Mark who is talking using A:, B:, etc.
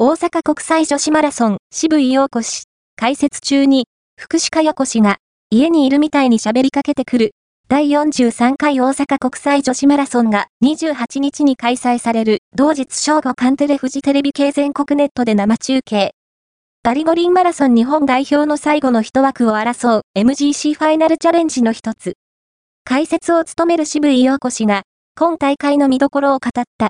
A: 大阪国際女子マラソン、渋井陽子氏、解説中に、福士加代子氏が、家にいるみたいに喋りかけてくる、第43回大阪国際女子マラソンが28日に開催される同日正午カンテレフジテレビ系全国ネットで生中継。パリゴリンマラソン日本代表の最後の一枠を争う MGC ファイナルチャレンジの一つ。解説を務める渋井陽子氏が、今大会の見どころを語った。